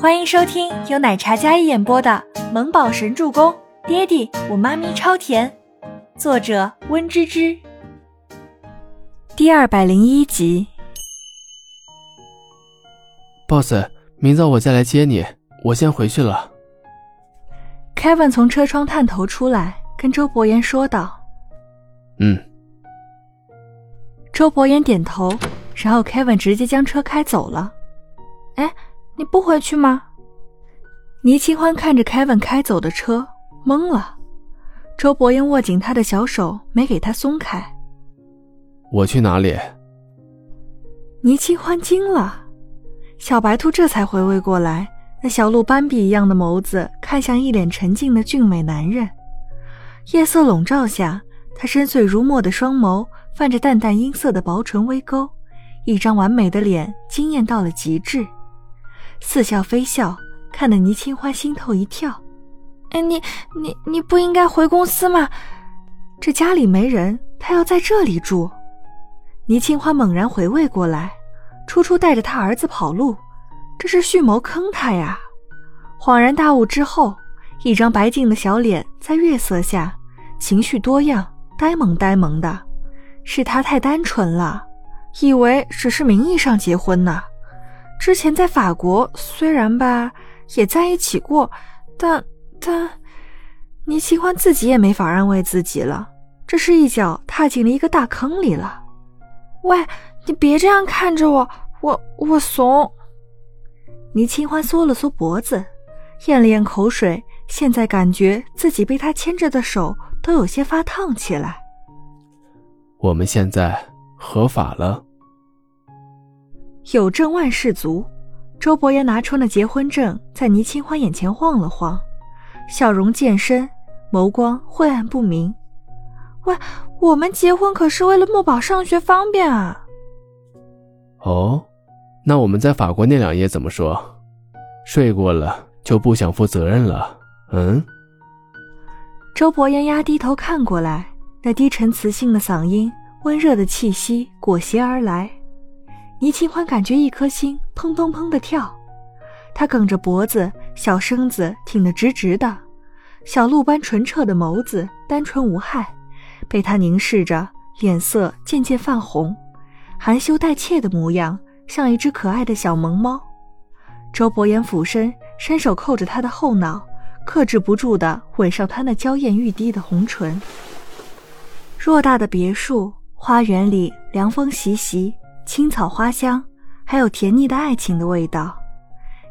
欢迎收听由奶茶嘉一演播的《萌宝神助攻》，爹地我妈咪超甜，作者温芝芝。第二百零一集。boss，明早我再来接你，我先回去了。Kevin 从车窗探头出来，跟周伯言说道：“嗯。”周伯言点头，然后 Kevin 直接将车开走了。哎。你不回去吗？倪清欢看着 Kevin 开走的车，懵了。周伯英握紧他的小手，没给他松开。我去哪里？倪清欢惊了，小白兔这才回味过来，那小鹿斑比一样的眸子看向一脸沉静的俊美男人。夜色笼罩下，他深邃如墨的双眸泛着淡淡阴色的薄唇微勾，一张完美的脸惊艳到了极致。似笑非笑，看得倪清欢心头一跳。哎，你你你不应该回公司吗？这家里没人，他要在这里住。倪清欢猛然回味过来，初初带着他儿子跑路，这是蓄谋坑他呀。恍然大悟之后，一张白净的小脸在月色下，情绪多样，呆萌呆萌的。是他太单纯了，以为只是名义上结婚呢。之前在法国，虽然吧也在一起过，但但倪清欢自己也没法安慰自己了，这是一脚踏进了一个大坑里了。喂，你别这样看着我，我我怂。倪清欢缩了缩脖子，咽了咽口水，现在感觉自己被他牵着的手都有些发烫起来。我们现在合法了。有证万事足，周伯言拿出那结婚证，在倪清欢眼前晃了晃，笑容渐深，眸光晦暗不明。喂，我们结婚可是为了墨宝上学方便啊。哦，那我们在法国那两夜怎么说？睡过了就不想负责任了？嗯？周伯言压低头看过来，那低沉磁性的嗓音，温热的气息裹挟而来。倪清欢感觉一颗心砰砰砰的跳，他梗着脖子，小身子挺得直直的，小鹿般纯澈的眸子单纯无害，被他凝视着，脸色渐渐泛红，含羞带怯的模样，像一只可爱的小萌猫。周伯言俯身，伸手扣着他的后脑，克制不住的吻上他那娇艳欲滴的红唇。偌大的别墅花园里，凉风习习。青草花香，还有甜腻的爱情的味道。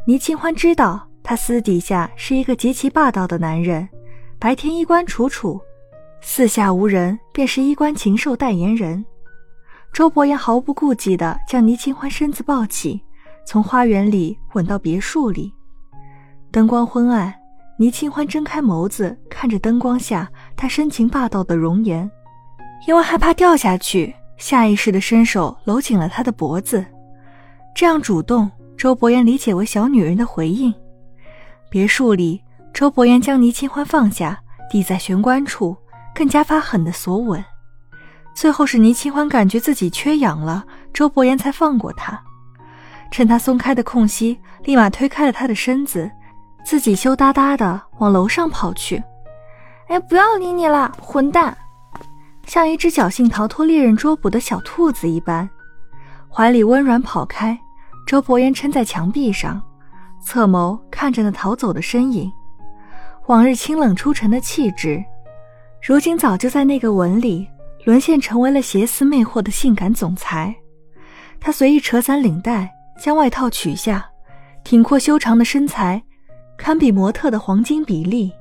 倪清欢知道，他私底下是一个极其霸道的男人，白天衣冠楚楚，四下无人便是衣冠禽兽代言人。周伯言毫不顾忌地将倪清欢身子抱起，从花园里吻到别墅里。灯光昏暗，倪清欢睁开眸子看着灯光下他深情霸道的容颜，因为害怕掉下去。下意识地伸手搂紧了他的脖子，这样主动，周伯言理解为小女人的回应。别墅里，周伯言将倪清欢放下，抵在玄关处，更加发狠的锁吻。最后是倪清欢感觉自己缺氧了，周伯言才放过她。趁他松开的空隙，立马推开了他的身子，自己羞答答的往楼上跑去。哎，不要理你了，混蛋！像一只侥幸逃脱猎人捉捕的小兔子一般，怀里温软跑开。周伯言撑在墙壁上，侧眸看着那逃走的身影。往日清冷出尘的气质，如今早就在那个吻里沦陷，成为了邪思魅惑的性感总裁。他随意扯散领带，将外套取下，挺阔修长的身材，堪比模特的黄金比例，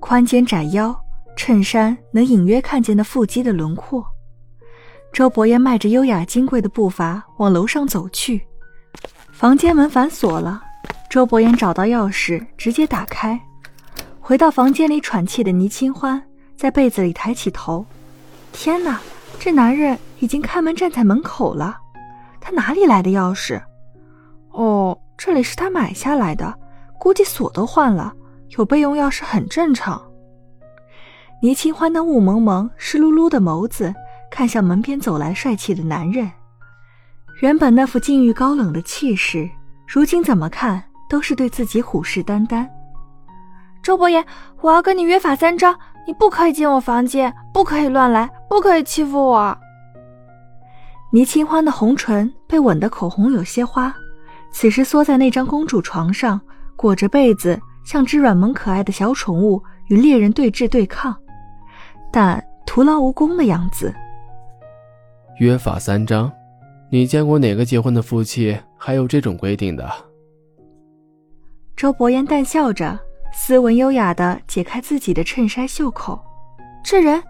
宽肩窄腰。衬衫能隐约看见那腹肌的轮廓。周伯言迈着优雅金贵的步伐往楼上走去，房间门反锁了。周伯言找到钥匙，直接打开。回到房间里喘气的倪清欢在被子里抬起头，天哪，这男人已经开门站在门口了。他哪里来的钥匙？哦，这里是他买下来的，估计锁都换了，有备用钥匙很正常。倪清欢那雾蒙蒙、湿漉漉的眸子看向门边走来帅气的男人，原本那副禁欲高冷的气势，如今怎么看都是对自己虎视眈眈。周伯言，我要跟你约法三章，你不可以进我房间，不可以乱来，不可以欺负我。倪清欢的红唇被吻得口红有些花，此时缩在那张公主床上，裹着被子，像只软萌可爱的小宠物，与猎人对峙对抗，但徒劳无功的样子。约法三章，你见过哪个结婚的夫妻还有这种规定的？周伯言淡笑着，斯文优雅的解开自己的衬衫袖口。这人，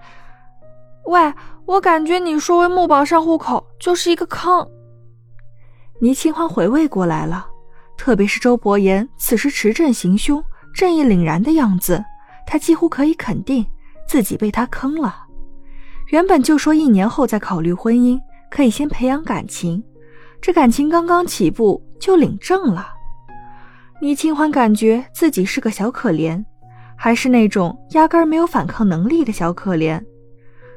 喂，我感觉你说为木宝上户口就是一个坑。倪清欢回味过来了，特别是周伯言此时持正行凶、正义凛然的样子，他几乎可以肯定自己被他坑了。原本就说一年后再考虑婚姻，可以先培养感情，这感情刚刚起步就领证了。倪清欢感觉自己是个小可怜，还是那种压根没有反抗能力的小可怜。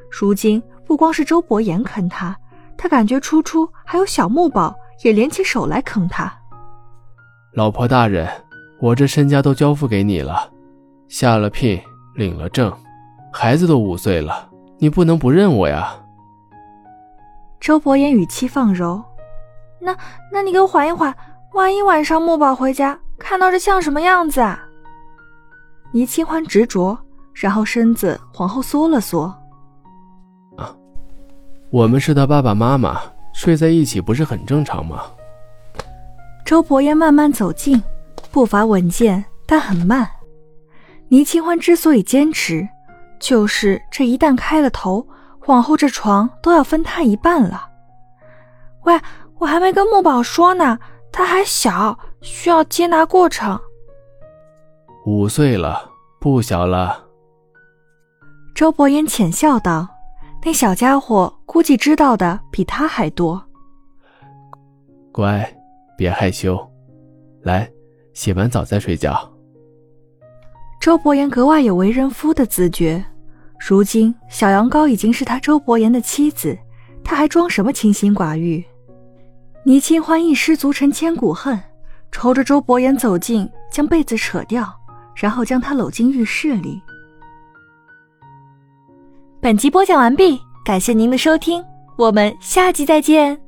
如今不光是周伯言坑他，他感觉初初还有小木宝也联起手来坑他。老婆大人，我这身家都交付给你了，下了聘，领了证，孩子都五岁了。你不能不认我呀！周伯言语气放柔，那那你给我缓一缓，万一晚上木宝回家看到这像什么样子啊？倪清欢执着，然后身子往后缩了缩。啊，我们是他爸爸妈妈，睡在一起不是很正常吗？周伯言慢慢走近，步伐稳健但很慢。倪清欢之所以坚持。就是这一旦开了头，往后这床都要分他一半了。喂，我还没跟木宝说呢，他还小，需要接纳过程。五岁了，不小了。周伯言浅笑道：“那小家伙估计知道的比他还多。”乖，别害羞，来，洗完澡再睡觉。周伯言格外有为人夫的自觉。如今小羊羔已经是他周伯言的妻子，他还装什么清心寡欲？倪清欢一失足成千古恨，朝着周伯言走近，将被子扯掉，然后将他搂进浴室里。本集播讲完毕，感谢您的收听，我们下集再见。